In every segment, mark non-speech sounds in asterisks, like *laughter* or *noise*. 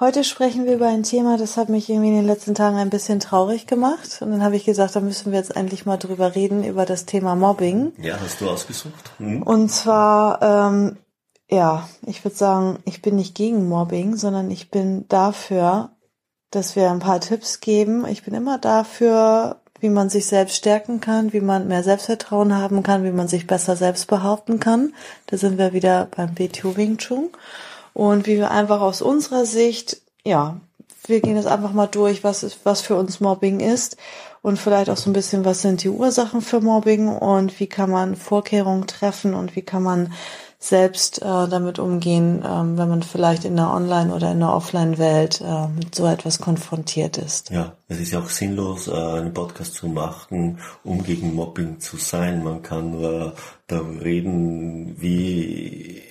Heute sprechen wir über ein Thema, das hat mich irgendwie in den letzten Tagen ein bisschen traurig gemacht. Und dann habe ich gesagt, da müssen wir jetzt endlich mal drüber reden, über das Thema Mobbing. Ja, hast du ausgesucht? Mhm. Und zwar, ähm, ja, ich würde sagen, ich bin nicht gegen Mobbing, sondern ich bin dafür, dass wir ein paar Tipps geben. Ich bin immer dafür, wie man sich selbst stärken kann, wie man mehr Selbstvertrauen haben kann, wie man sich besser selbst behaupten kann. Da sind wir wieder beim WTO Wing Chun und wie wir einfach aus unserer Sicht, ja, wir gehen jetzt einfach mal durch, was ist, was für uns Mobbing ist und vielleicht auch so ein bisschen, was sind die Ursachen für Mobbing und wie kann man Vorkehrungen treffen und wie kann man selbst äh, damit umgehen, ähm, wenn man vielleicht in der Online- oder in der Offline-Welt äh, mit so etwas konfrontiert ist. Ja, es ist ja auch sinnlos, äh, einen Podcast zu machen, um gegen Mobbing zu sein. Man kann nur darüber reden, wie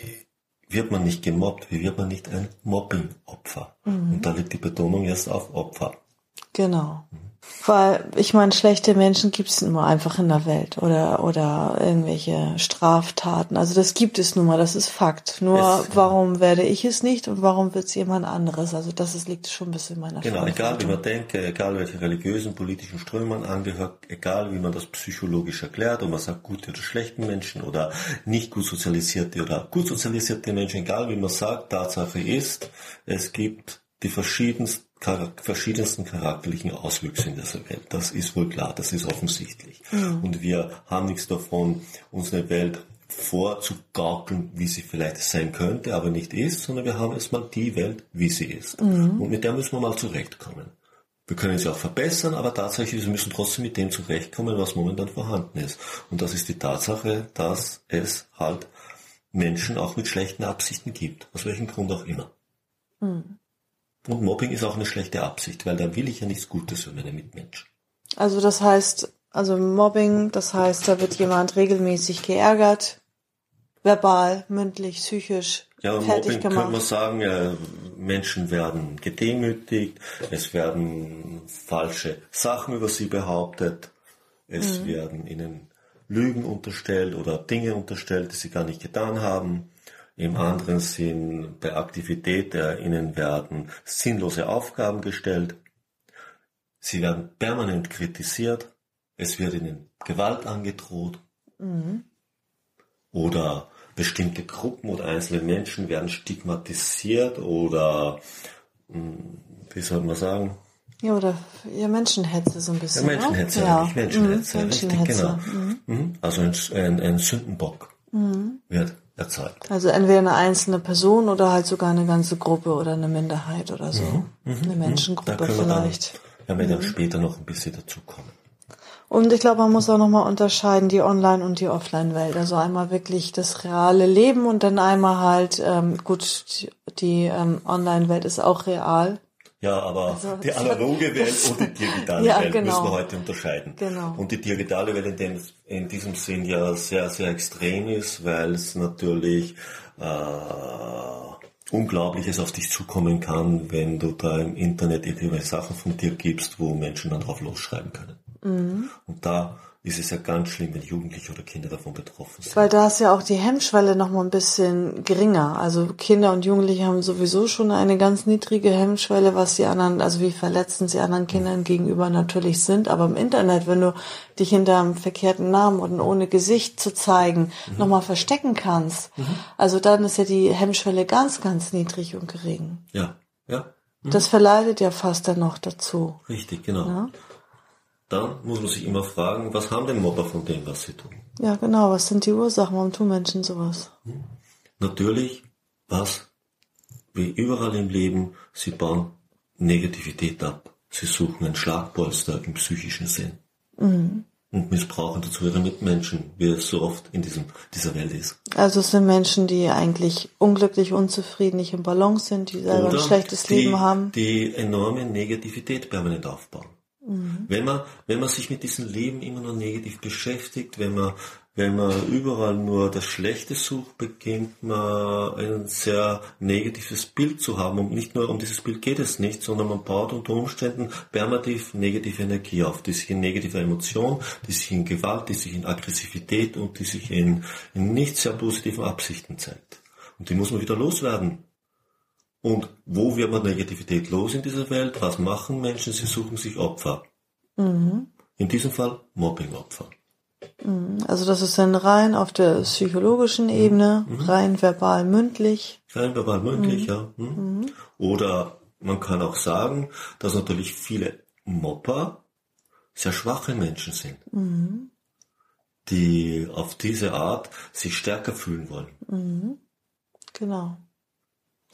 wird man nicht gemobbt, wie wird man nicht ein Mobbing-Opfer? Mhm. Und da liegt die Betonung erst auf Opfer. Genau. Mhm. Weil ich meine, schlechte Menschen gibt es immer einfach in der Welt oder oder irgendwelche Straftaten. Also das gibt es nun mal, das ist Fakt. Nur es, warum werde ich es nicht und warum wird es jemand anderes? Also das ist, liegt schon ein bisschen in meiner Genau, egal wie man denkt, egal welche religiösen, politischen Ströme man angehört, egal wie man das psychologisch erklärt, ob man sagt gute oder schlechte Menschen oder nicht gut sozialisierte oder gut sozialisierte Menschen, egal wie man sagt, Tatsache ist, es gibt die verschiedensten verschiedensten charakterlichen Auswüchse in dieser Welt. Das ist wohl klar, das ist offensichtlich. Mhm. Und wir haben nichts davon, unsere Welt vorzugaukeln, wie sie vielleicht sein könnte, aber nicht ist, sondern wir haben erstmal die Welt, wie sie ist. Mhm. Und mit der müssen wir mal zurechtkommen. Wir können sie auch verbessern, aber tatsächlich, wir müssen trotzdem mit dem zurechtkommen, was momentan vorhanden ist. Und das ist die Tatsache, dass es halt Menschen auch mit schlechten Absichten gibt, aus welchem Grund auch immer. Mhm. Und Mobbing ist auch eine schlechte Absicht, weil dann will ich ja nichts Gutes für meine Mitmenschen. Also das heißt, also Mobbing, das heißt, da wird jemand regelmäßig geärgert, verbal, mündlich, psychisch. Ja, fertig Mobbing gemacht. könnte man sagen, ja, Menschen werden gedemütigt, es werden falsche Sachen über sie behauptet, es mhm. werden ihnen Lügen unterstellt oder Dinge unterstellt, die sie gar nicht getan haben. Im anderen Sinn, bei Aktivität der Ihnen werden sinnlose Aufgaben gestellt. Sie werden permanent kritisiert. Es wird Ihnen Gewalt angedroht. Mhm. Oder bestimmte Gruppen oder einzelne Menschen werden stigmatisiert oder, hm, wie soll man sagen? Ja, oder ja, Menschenhetze so ein bisschen. Ja, Menschenhetze, ja. Menschenhetze, mhm. Menschenhetze, richtig, genau. Mhm. mhm. Also ein, ein, ein Sündenbock mhm. wird erzeugt. Also entweder eine einzelne Person oder halt sogar eine ganze Gruppe oder eine Minderheit oder so. Mhm, mhm eine mhm. Menschengruppe vielleicht. Dann, werden wir dann mhm. später noch ein bisschen dazukommen. Und ich glaube, man muss auch nochmal unterscheiden, die Online- und die Offline-Welt. Also einmal wirklich das reale Leben und dann einmal halt, ähm, gut, die, die ähm, Online-Welt ist auch real. Ja, aber also, die analoge *laughs* Welt und die digitale ja, Welt genau. müssen wir heute unterscheiden. Genau. Und die digitale Welt in, dem, in diesem Sinn ja sehr, sehr extrem ist, weil es natürlich äh, Unglaubliches auf dich zukommen kann, wenn du da im Internet irgendwelche Sachen von dir gibst, wo Menschen dann drauf losschreiben können. Mhm. Und da ist es ja ganz schlimm, wenn Jugendliche oder Kinder davon betroffen sind. Weil da ist ja auch die Hemmschwelle noch mal ein bisschen geringer. Also Kinder und Jugendliche haben sowieso schon eine ganz niedrige Hemmschwelle, was die anderen, also wie verletzend sie anderen Kindern gegenüber natürlich sind. Aber im Internet, wenn du dich hinter einem verkehrten Namen und ohne Gesicht zu zeigen mhm. noch mal verstecken kannst, mhm. also dann ist ja die Hemmschwelle ganz, ganz niedrig und gering. Ja, ja. Mhm. Das verleitet ja fast dann noch dazu. Richtig, genau. Ja? Dann muss man sich immer fragen, was haben denn Mobber von dem, was sie tun? Ja, genau, was sind die Ursachen, warum tun Menschen sowas? Hm. Natürlich, was, wie überall im Leben, sie bauen Negativität ab. Sie suchen ein Schlagpolster im psychischen Sinn. Mhm. und missbrauchen dazu ihre Mitmenschen, wie es so oft in diesem, dieser Welt ist. Also es sind Menschen, die eigentlich unglücklich, unzufrieden, nicht im Balance sind, die selber Oder ein schlechtes die, Leben haben. Die enorme Negativität permanent aufbauen. Wenn man, wenn man sich mit diesem Leben immer nur negativ beschäftigt, wenn man, wenn man überall nur das Schlechte sucht, beginnt man ein sehr negatives Bild zu haben. Und nicht nur um dieses Bild geht es nicht, sondern man baut unter Umständen permanent negative Energie auf, die sich in negativer Emotion, die sich in Gewalt, die sich in Aggressivität und die sich in, in nicht sehr positiven Absichten zeigt. Und die muss man wieder loswerden. Und wo wird man Negativität los in dieser Welt? Was machen Menschen? Sie suchen sich Opfer. In diesem Fall Mobbingopfer. Also das ist dann rein auf der psychologischen Ebene, rein verbal, mündlich. Rein verbal mündlich, ja. Hm. Oder man kann auch sagen, dass natürlich viele Mobber sehr schwache Menschen sind, die auf diese Art sich stärker fühlen wollen, Genau.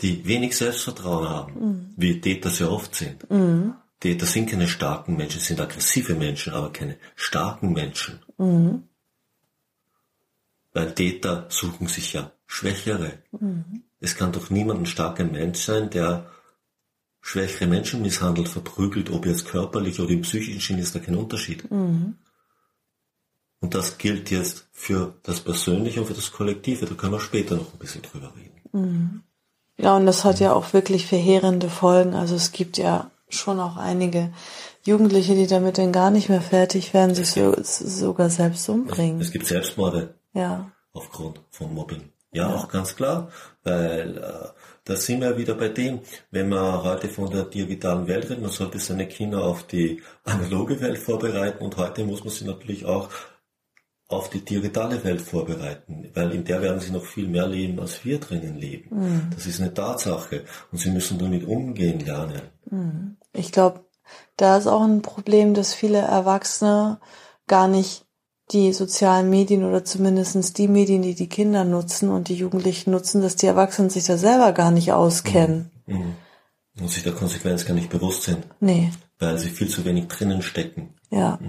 Die wenig Selbstvertrauen haben, wie Täter sehr oft sind. Täter sind keine starken Menschen, sind aggressive Menschen, aber keine starken Menschen. Weil Täter suchen sich ja Schwächere. Es kann doch niemand ein starker Mensch sein, der schwächere Menschen misshandelt, verprügelt, ob jetzt körperlich oder im psychischen ist da kein Unterschied. Und das gilt jetzt für das Persönliche und für das Kollektive. Da können wir später noch ein bisschen drüber reden. Ja, und das hat ja auch wirklich verheerende Folgen. Also es gibt ja schon auch einige Jugendliche, die damit dann gar nicht mehr fertig werden, sich so, sogar selbst umbringen. Es gibt Selbstmorde Ja. aufgrund von Mobbing. Ja, auch ganz klar, weil äh, da sind wir wieder bei dem, wenn man heute von der digitalen Welt redet, man sollte seine Kinder auf die analoge Welt vorbereiten und heute muss man sie natürlich auch auf die digitale Welt vorbereiten, weil in der werden sie noch viel mehr leben, als wir drinnen leben. Das ist eine Tatsache und sie müssen damit umgehen lernen. Ich glaube, da ist auch ein Problem, dass viele Erwachsene gar nicht die sozialen Medien oder zumindestens die Medien, die die Kinder nutzen und die Jugendlichen nutzen, dass die Erwachsenen sich da selber gar nicht auskennen. Und sich der Konsequenz gar nicht bewusst sind, Nee, weil sie viel zu wenig drinnen stecken. ja.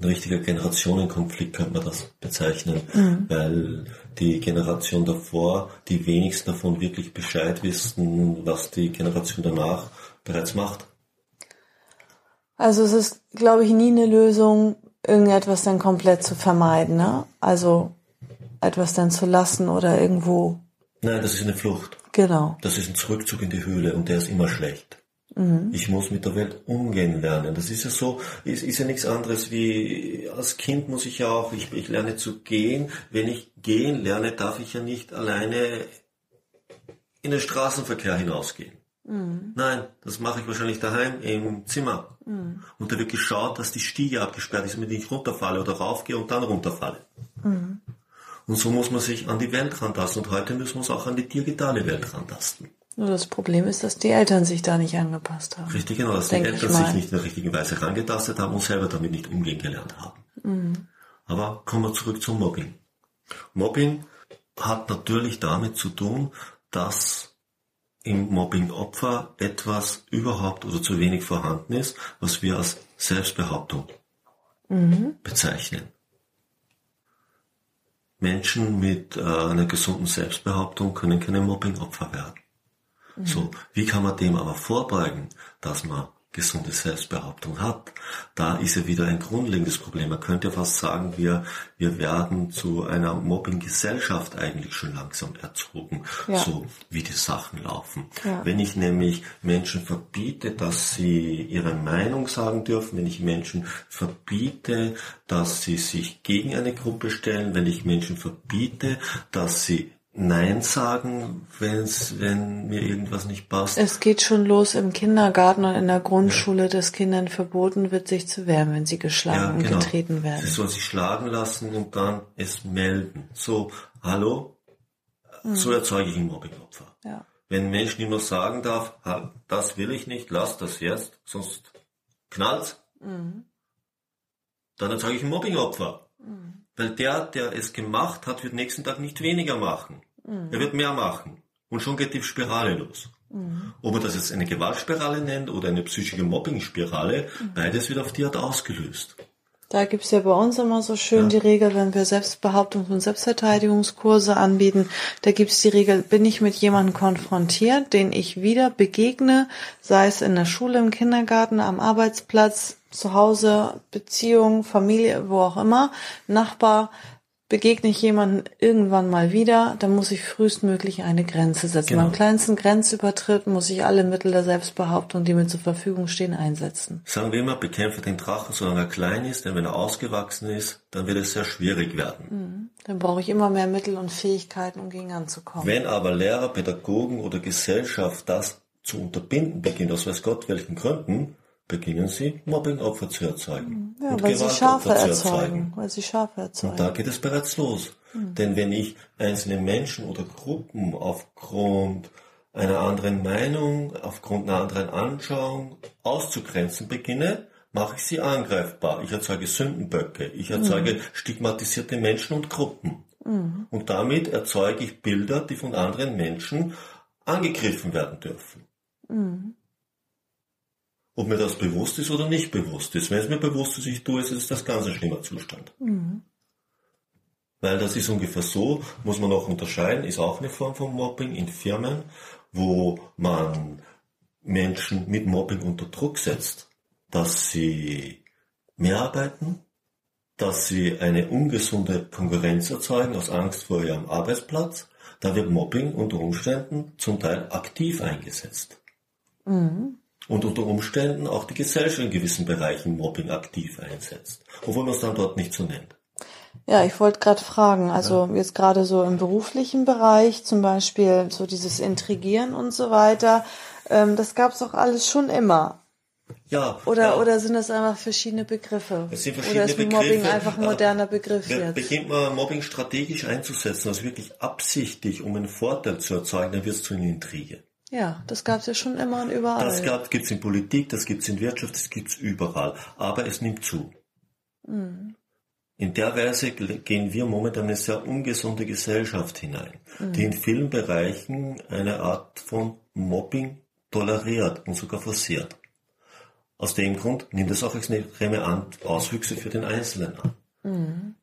Ein richtiger Generationenkonflikt könnte man das bezeichnen, weil die Generation davor, die wenigsten davon wirklich Bescheid wissen, was die Generation danach bereits macht. Also es ist, glaube ich, nie eine Lösung, irgendetwas dann komplett zu vermeiden, ne? Also etwas dann zu lassen oder irgendwo, Nein, das ist eine Flucht. genau. Das ist ein Zurückzug in die Höhle und der ist immer schlecht. Ich muss mit der Welt umgehen lernen. Das ist ja so, ist, ist ja nichts anderes wie, als Kind muss ich ja auch, ich, ich lerne zu gehen. Wenn ich gehen lerne, darf ich ja nicht alleine in den Straßenverkehr hinausgehen. Nein, das mache ich wahrscheinlich daheim im Zimmer. Und da wird geschaut, dass die Stiege abgesperrt ist, damit ich nicht runterfalle oder raufgehe und dann runterfalle. Und so muss man sich an die Welt rantasten. Und heute müssen wir uns auch an die digitale Welt rantasten. Nur das Problem ist, dass die Eltern sich da nicht angepasst haben. Richtig, genau, dass die Eltern sich nicht in der richtigen Weise herangetastet haben und selber damit nicht umgehen gelernt haben. Aber kommen wir zurück zum Mobbing. Mobbing hat natürlich damit zu tun, dass im Mobbing-Opfer etwas überhaupt oder zu wenig vorhanden ist, was wir als Selbstbehauptung bezeichnen. Menschen mit äh, einer gesunden Selbstbehauptung können keine Mobbing-Opfer werden. So, wie kann man dem aber vorbeugen, dass man gesunde Selbstbehauptung hat? Da ist ja wieder ein grundlegendes Problem. Man könnte ja fast sagen, wir, wir werden zu einer Mobbing-Gesellschaft eigentlich schon langsam erzogen, Ja. so wie die Sachen laufen. Ja. Wenn ich nämlich Menschen verbiete, dass sie ihre Meinung sagen dürfen, wenn ich Menschen verbiete, dass sie sich gegen eine Gruppe stellen, wenn ich Menschen verbiete, dass sie Nein sagen, wenn's, wenn mir irgendwas nicht passt. Es geht schon los im Kindergarten und in der Grundschule, dass Kindern verboten wird, sich zu wehren, wenn sie geschlagen und getreten Sie werden. sollen sich schlagen lassen und dann es melden. So, hallo? So erzeuge ich ein Mobbingopfer. Ja. Wenn ein Mensch nicht mehr sagen darf, "Ha, das will ich nicht, lass das jetzt, sonst knallt's, dann erzeuge ich ein Mobbingopfer. Weil der, der es gemacht hat, wird nächsten Tag nicht weniger machen. Er wird mehr machen. Und schon geht die Spirale los. Ob er das jetzt eine Gewaltspirale nennt oder eine psychische Mobbingspirale, beides wird auf die Art ausgelöst. Da gibt's ja bei uns immer so schön Ja. die Regel, wenn wir Selbstbehauptungs- und Selbstverteidigungskurse anbieten, da gibt's die Regel, bin ich mit jemandem konfrontiert, den ich wieder begegne, sei es in der Schule, im Kindergarten, am Arbeitsplatz, zu Hause, Beziehung, Familie, wo auch immer, Nachbar, begegne ich jemanden irgendwann mal wieder, dann muss ich frühestmöglich eine Grenze setzen. Genau. Beim kleinsten Grenzübertritt muss ich alle Mittel der Selbstbehauptung, die mir zur Verfügung stehen, einsetzen. Sagen wir immer, bekämpfe den Drachen, solange er klein ist, denn wenn er ausgewachsen ist, dann wird es sehr schwierig werden. Dann brauche ich immer mehr Mittel und Fähigkeiten, um gegen anzukommen. Wenn aber Lehrer, Pädagogen oder Gesellschaft das zu unterbinden beginnt, aus weiß Gott welchen Gründen, beginnen sie, Mobbingopfer zu erzeugen. ja, und weil sie Schafe Gewaltopfer zu erzeugen. Weil sie Schafe erzeugen. Und da geht es bereits los. Denn wenn ich einzelne Menschen oder Gruppen aufgrund einer anderen Meinung, aufgrund einer anderen Anschauung auszugrenzen beginne, mache ich sie angreifbar. Ich erzeuge Sündenböcke. Ich erzeuge stigmatisierte Menschen und Gruppen. Und damit erzeuge ich Bilder, die von anderen Menschen angegriffen werden dürfen. Ob mir das bewusst ist oder nicht bewusst ist. Wenn es mir bewusst ist, ich tue es, ist das ganz ein schlimmer Zustand. Weil das ist ungefähr so, muss man auch unterscheiden, ist auch eine Form von Mobbing in Firmen, wo man Menschen mit Mobbing unter Druck setzt, dass sie mehr arbeiten, dass sie eine ungesunde Konkurrenz erzeugen aus Angst vor ihrem Arbeitsplatz. Da wird Mobbing unter Umständen zum Teil aktiv eingesetzt. Und unter Umständen auch die Gesellschaft in gewissen Bereichen Mobbing aktiv einsetzt, obwohl man es dann dort nicht so nennt. Ja, ich wollte gerade fragen, also jetzt gerade so im beruflichen Bereich, zum Beispiel so dieses Intrigieren und so weiter, ähm, das gab's doch alles schon immer. Ja, Oder, ja. oder sind das einfach verschiedene Begriffe? Es sind oder verschiedene ist Mobbing Begriffe. einfach ein moderner Begriff Be- jetzt? Beginnt man Mobbing strategisch einzusetzen, also wirklich absichtlich, um einen Vorteil zu erzeugen, dann wird es zu einer Intrige. Ja, das gab's ja schon immer und überall. Das gibt es in Politik, das gibt es in Wirtschaft, das gibt es überall. Aber es nimmt zu. Mhm. In der Weise gehen wir momentan in eine sehr ungesunde Gesellschaft hinein, Mhm. die in vielen Bereichen eine Art von Mobbing toleriert und sogar forciert. Aus dem Grund nimmt es auch extreme Auswüchse für den Einzelnen an. Mhm.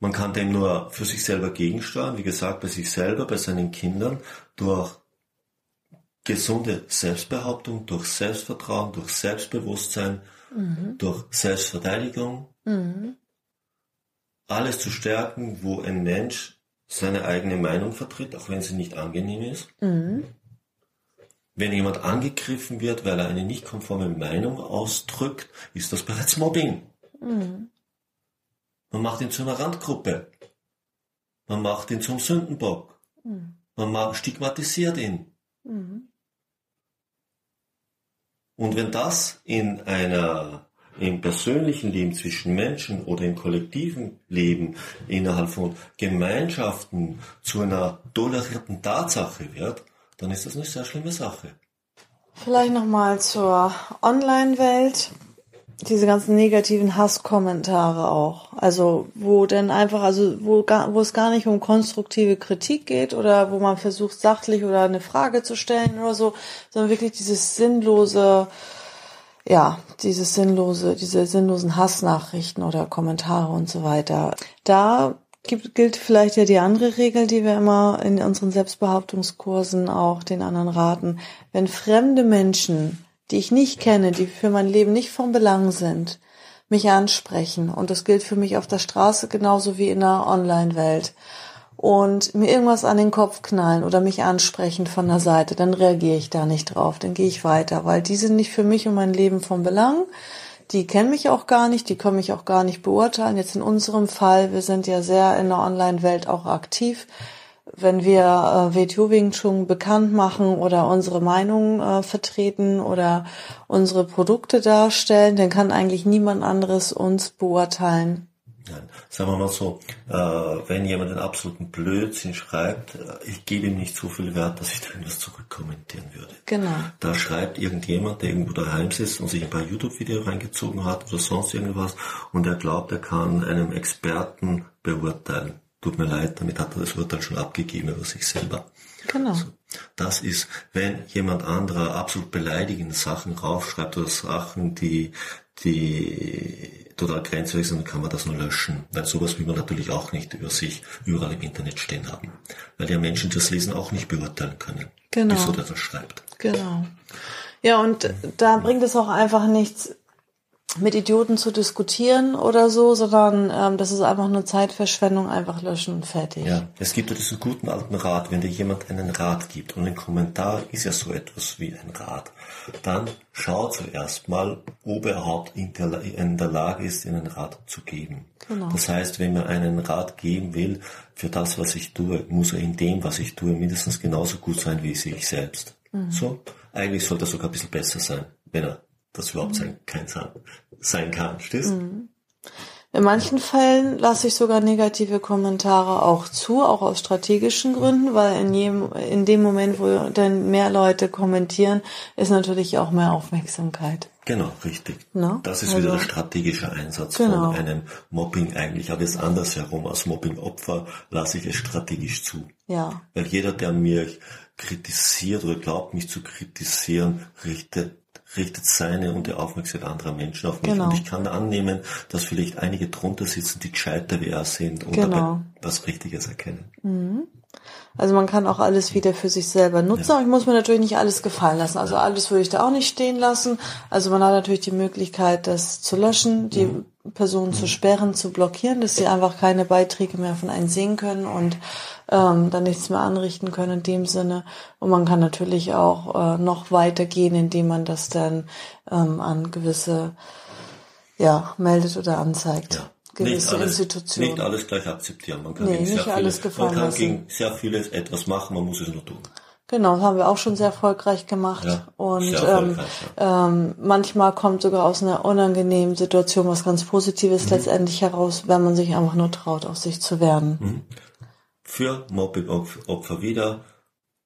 Man kann dem nur für sich selber gegensteuern, wie gesagt, bei sich selber, bei seinen Kindern, durch gesunde Selbstbehauptung, durch Selbstvertrauen, durch Selbstbewusstsein, durch Selbstverteidigung, Mhm. alles zu stärken, wo ein Mensch seine eigene Meinung vertritt, auch wenn sie nicht angenehm ist. Mhm. Wenn jemand angegriffen wird, weil er eine nicht konforme Meinung ausdrückt, ist das bereits Mobbing. Mhm. Man macht ihn zu einer Randgruppe. Man macht ihn zum Sündenbock. Mhm. Man ma- stigmatisiert ihn. Mhm. Und wenn das in einer, im persönlichen Leben zwischen Menschen oder im kollektiven Leben innerhalb von Gemeinschaften zu einer tolerierten Tatsache wird, dann ist das eine sehr schlimme Sache. Vielleicht nochmal zur Online-Welt. Diese ganzen negativen Hasskommentare auch. Also, wo denn einfach, also, wo, wo es gar nicht um konstruktive Kritik geht oder wo man versucht, sachlich oder eine Frage zu stellen oder so, sondern wirklich dieses sinnlose, ja, dieses sinnlose, diese sinnlosen Hassnachrichten oder Kommentare und so weiter. Da gibt, gilt vielleicht ja die andere Regel, die wir immer in unseren Selbstbehauptungskursen auch den anderen raten. Wenn fremde Menschen, die ich nicht kenne, die für mein Leben nicht von Belang sind, mich ansprechen, und das gilt für mich auf der Straße genauso wie in der Online-Welt, und mir irgendwas an den Kopf knallen oder mich ansprechen von der Seite, dann reagiere ich da nicht drauf, dann gehe ich weiter, weil die sind nicht für mich und mein Leben von Belang. Die kennen mich auch gar nicht, die können mich auch gar nicht beurteilen. Jetzt in unserem Fall, wir sind ja sehr in der Online-Welt auch aktiv. Wenn wir äh, WTO Wing Chun bekannt machen oder unsere Meinung äh, vertreten oder unsere Produkte darstellen, dann kann eigentlich niemand anderes uns beurteilen. Nein, sagen wir mal so, äh, wenn jemand einen absoluten Blödsinn schreibt, äh, ich gebe ihm nicht so viel Wert, dass ich da irgendwas zurückkommentieren würde. Genau. Da schreibt irgendjemand, der irgendwo daheim sitzt und sich ein paar YouTube-Videos reingezogen hat oder sonst irgendwas und er glaubt, er kann einem Experten beurteilen. Tut mir leid, damit hat er das Urteil schon abgegeben über sich selber. Genau. Das ist, wenn jemand anderer absolut beleidigende Sachen raufschreibt oder Sachen, die, die total grenzwertig dann kann man das nur löschen. Weil sowas will man natürlich auch nicht über sich überall im Internet stehen haben. Weil ja Menschen das Lesen auch nicht beurteilen können. Genau. Wieso der das schreibt. Genau. Ja, und da bringt es auch einfach nichts, mit Idioten zu diskutieren oder so, sondern ähm, das ist einfach nur Zeitverschwendung, einfach löschen und fertig. Ja, es gibt ja diesen guten alten Rat, wenn dir jemand einen Rat gibt und ein Kommentar ist ja so etwas wie ein Rat, dann schau zuerst mal, ob er überhaupt in der, in der Lage ist, einen Rat zu geben. Genau. Das heißt, wenn man einen Rat geben will für das, was ich tue, muss er in dem, was ich tue, mindestens genauso gut sein wie ich selbst. So, eigentlich sollte er sogar ein bisschen besser sein, wenn er das überhaupt sein, kein sein, kann. Stehst? In manchen Fällen lasse ich sogar negative Kommentare auch zu, auch aus strategischen Gründen, weil in jedem, in dem Moment, wo dann mehr Leute kommentieren, ist natürlich auch mehr Aufmerksamkeit. Genau, richtig. Ne? Das ist Also- wieder der strategische Einsatz Genau. von einem Mobbing eigentlich. Aber jetzt andersherum, als Mobbing-Opfer lasse ich es strategisch zu. Ja, Weil jeder, der mich kritisiert oder glaubt, mich zu kritisieren, richtet, richtet seine und die Aufmerksamkeit anderer Menschen auf mich. Genau. Und ich kann annehmen, dass vielleicht einige drunter sitzen, die gescheiter wie er sind und Genau. dabei was Richtiges erkennen. also man kann auch alles wieder für sich selber nutzen, aber ich muss mir natürlich nicht alles gefallen lassen. Also alles würde ich da auch nicht stehen lassen. Also man hat natürlich die Möglichkeit, das zu löschen, die Person zu sperren, zu blockieren, dass sie einfach keine Beiträge mehr von einem sehen können und ähm, dann nichts mehr anrichten können in dem Sinne. Und man kann natürlich auch äh, noch weiter gehen, indem man das dann ähm, an gewisse ja meldet oder anzeigt. Ja. Gewisse Nicht alles, Institutionen. nicht alles gleich akzeptieren. Man kann Nee, gegen sehr nicht alles viele, gefallen man kann gegen sehr vieles etwas machen, man muss es nur tun. Genau, das haben wir auch schon sehr erfolgreich gemacht. Ja, und ähm, erfolgreich, ähm, manchmal kommt sogar aus einer unangenehmen Situation was ganz Positives Mhm. letztendlich heraus, wenn man sich einfach nur traut, auf sich zu werden. Mhm. Für Mobbing-Opfer wieder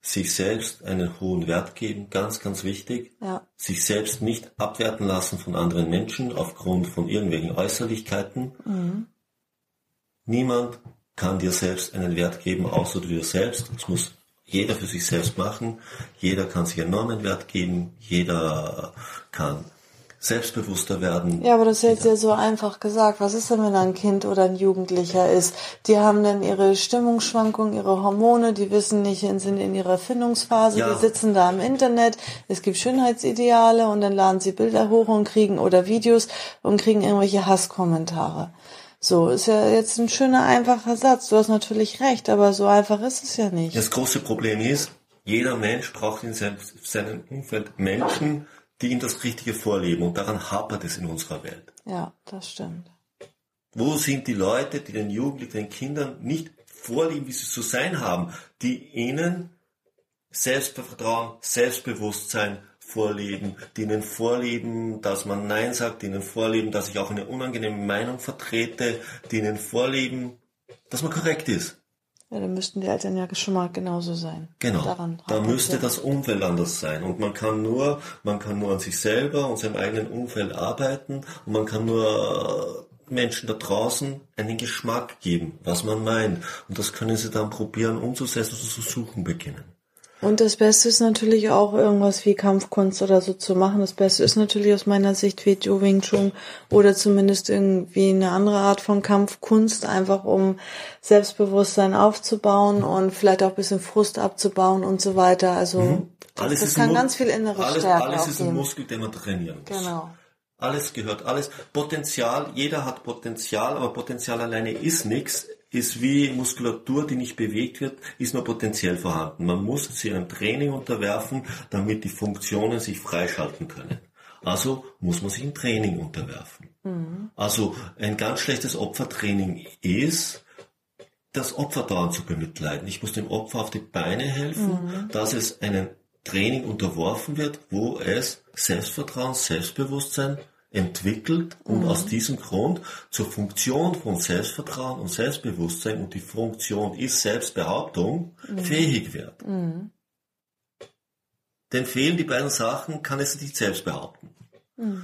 sich selbst einen hohen Wert geben, ganz, ganz wichtig. Ja, Sich selbst nicht abwerten lassen von anderen Menschen aufgrund von irgendwelchen Äußerlichkeiten. Mhm. Niemand kann dir selbst einen Wert geben, außer du dir selbst. Das muss jeder für sich selbst machen. Jeder kann sich enormen Wert geben. Jeder kann selbstbewusster werden. Ja, aber das ist jetzt ja so einfach gesagt. Was ist denn, wenn ein Kind oder ein Jugendlicher ist? Die haben dann ihre Stimmungsschwankungen, ihre Hormone, die wissen nicht, sind in ihrer Erfindungsphase, Ja. die sitzen da im Internet, es gibt Schönheitsideale und dann laden sie Bilder hoch und kriegen oder Videos und kriegen irgendwelche Hasskommentare. So, ist ja jetzt ein schöner, einfacher Satz. Du hast natürlich recht, aber so einfach ist es ja nicht. Das große Problem ist, jeder Mensch braucht in seinem, seinem Umfeld Menschen, die ihm das Richtige vorleben. Und daran hapert es in unserer Welt. Ja, das stimmt. Wo sind die Leute, die den Jugendlichen, den Kindern nicht vorleben, wie sie zu sein haben, die ihnen Selbstvertrauen, Selbstbewusstsein vorleben, die ihnen vorleben, dass man Nein sagt, die ihnen vorleben, dass ich auch eine unangenehme Meinung vertrete, die ihnen vorleben, dass man korrekt ist. Ja, dann müssten die Eltern ja schon mal genauso sein. Genau. Daran da müsste das Umfeld anders sein. Und man kann nur, man kann nur an sich selber und seinem eigenen Umfeld arbeiten und man kann nur Menschen da draußen einen Geschmack geben, was man meint. Und das können sie dann probieren umzusetzen und zu suchen beginnen. Und das Beste ist natürlich auch irgendwas wie Kampfkunst oder so zu machen. Das Beste ist natürlich aus meiner Sicht wie Jiu Wing Chun oder zumindest irgendwie eine andere Art von Kampfkunst, einfach um Selbstbewusstsein aufzubauen und vielleicht auch ein bisschen Frust abzubauen und so weiter. Also das, Alles das ist kann ganz viel innere alles, Stärke Alles ist ein. Muskel, den man trainieren muss. Genau. Alles gehört, alles. Potenzial, jeder hat Potenzial, aber Potenzial alleine ist nichts. Ist wie Muskulatur, die nicht bewegt wird, ist nur potenziell vorhanden. Man muss sie einem Training unterwerfen, damit die Funktionen sich freischalten können. Also muss man sich ein Training unterwerfen. Also ein ganz schlechtes Opfertraining ist, das Opfer dauernd zu bemitleiden. Ich muss dem Opfer auf die Beine helfen, dass es einem Training unterworfen wird, wo es Selbstvertrauen, Selbstbewusstsein entwickelt und aus diesem Grund zur Funktion von Selbstvertrauen und Selbstbewusstsein und die Funktion ist Selbstbehauptung fähig wird. Denn fehlen die beiden Sachen, kann es nicht selbst behaupten.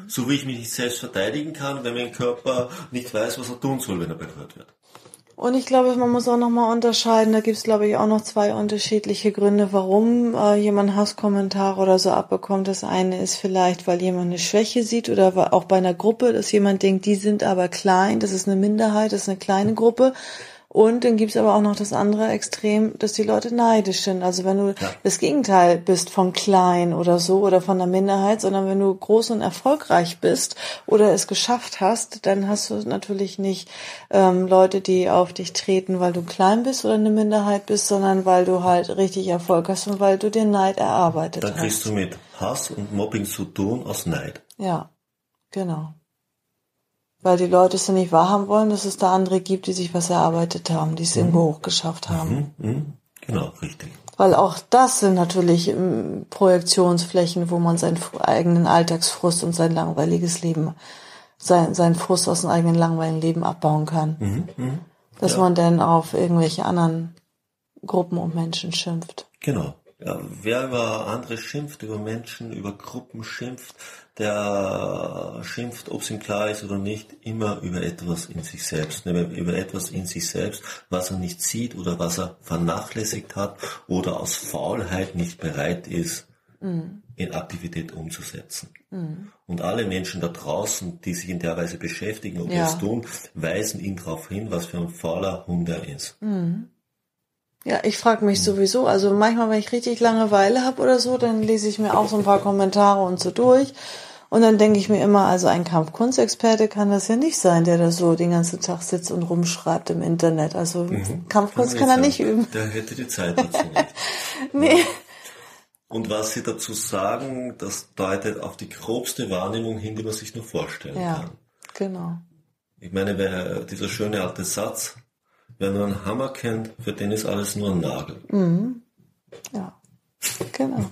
So wie ich mich nicht selbst verteidigen kann, wenn mein Körper nicht weiß, was er tun soll, wenn er berührt wird. Und ich glaube, man muss auch nochmal unterscheiden, da gibt es, glaube ich, auch noch zwei unterschiedliche Gründe, warum äh, jemand Hasskommentare oder so abbekommt. Das eine ist vielleicht, weil jemand eine Schwäche sieht oder auch bei einer Gruppe, dass jemand denkt, die sind aber klein, das ist eine Minderheit, das ist eine kleine Gruppe und dann gibt's aber auch noch das andere Extrem, dass die Leute neidisch sind. Also wenn du ja. das Gegenteil bist von klein oder so oder von der Minderheit, sondern wenn du groß und erfolgreich bist oder es geschafft hast, dann hast du natürlich nicht ähm, Leute, die auf dich treten, weil du klein bist oder eine Minderheit bist, sondern weil du halt richtig Erfolg hast und weil du dir Neid erarbeitet dann hast. Dann kriegst du mit Hass und Mobbing zu tun aus Neid. Ja, genau weil die Leute es ja nicht wahrhaben wollen, dass es da andere gibt, die sich was erarbeitet haben, die es mhm. irgendwo hochgeschafft haben. Mhm. mhm. Genau, richtig. Weil auch das sind natürlich ähm, Projektionsflächen, wo man seinen eigenen Alltagsfrust und sein langweiliges Leben, sein, seinen Frust aus dem eigenen langweiligen Leben abbauen kann. Mhm. mhm. Dass ja. man dann auf irgendwelche anderen Gruppen und Menschen schimpft. Genau. Ja, wer über andere schimpft, über Menschen, über Gruppen schimpft, der schimpft, ob es ihm klar ist oder nicht, immer über etwas in sich selbst, über etwas in sich selbst, was er nicht sieht oder was er vernachlässigt hat oder aus Faulheit nicht bereit ist, mhm. in Aktivität umzusetzen. Mhm. Und alle Menschen da draußen, die sich in der Weise beschäftigen und ja. das tun, weisen ihn darauf hin, was für ein fauler Hund er ist. Mhm. Ja, ich frage mich sowieso. Also manchmal, wenn ich richtig Langeweile habe oder so, dann lese ich mir auch so ein paar Kommentare und so durch. Und dann denke ich mir immer, also ein Kampfkunstexperte kann das ja nicht sein, der da so den ganzen Tag sitzt und rumschreibt im Internet. Also mhm. Kampfkunst kann, kann er nicht üben. Der hätte die Zeit dazu nicht. *laughs* nee. Und was Sie dazu sagen, das deutet auf die grobste Wahrnehmung hin, die man sich nur vorstellen ja, kann. Genau. Ich meine, dieser schöne alte Satz, Wer nur einen Hammer kennt, für den ist alles nur ein Nagel. Mhm. Ja, genau.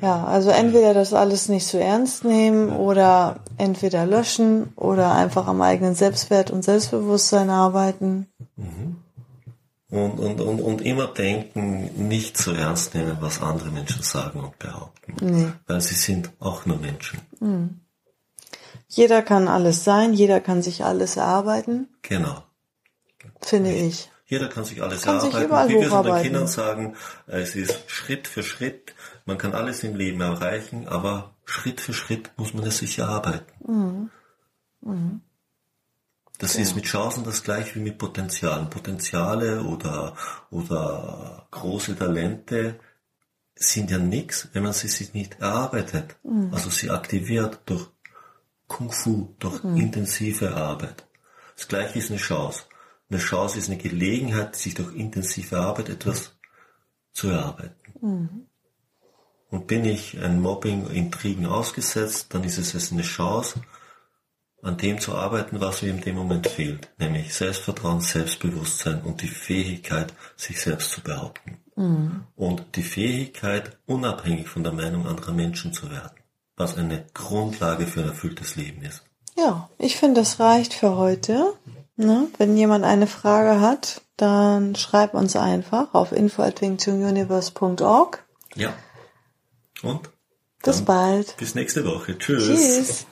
Ja, also entweder das alles nicht so ernst nehmen oder entweder löschen oder einfach am eigenen Selbstwert und Selbstbewusstsein arbeiten. Mhm. Und, und, und, und immer denken, nicht so ernst nehmen, was andere Menschen sagen und behaupten. Nee. Weil sie sind auch nur Menschen. Mhm. Jeder kann alles sein, jeder kann sich alles erarbeiten. Genau finde ich. Jeder kann sich alles kann erarbeiten. Wie wir es unseren Kindern sagen, es ist Schritt für Schritt. Man kann alles im Leben erreichen, aber Schritt für Schritt muss man es sich erarbeiten. Mhm. Mhm. Das genau. ist mit Chancen das gleiche wie mit Potenzialen. Potenziale oder, oder große Talente sind ja nichts, wenn man sie sich nicht erarbeitet. Mhm. Also sie aktiviert durch Kung Fu, durch mhm. intensive Arbeit. Das gleiche ist eine Chance. Eine Chance ist eine Gelegenheit, sich durch intensive Arbeit etwas zu erarbeiten. Mhm. Und bin ich ein Mobbing, Intrigen ausgesetzt, dann ist es eine Chance, an dem zu arbeiten, was mir in dem Moment fehlt, nämlich Selbstvertrauen, Selbstbewusstsein und die Fähigkeit, sich selbst zu behaupten. Mhm. Und die Fähigkeit, unabhängig von der Meinung anderer Menschen zu werden, was eine Grundlage für ein erfülltes Leben ist. Ja, ich finde, das reicht für heute. Ne? Wenn jemand eine Frage hat, dann schreib uns einfach auf info@wingchunguniverse.org. Ja. Und? Bis bald. Bis nächste Woche. Tschüss. Tschüss.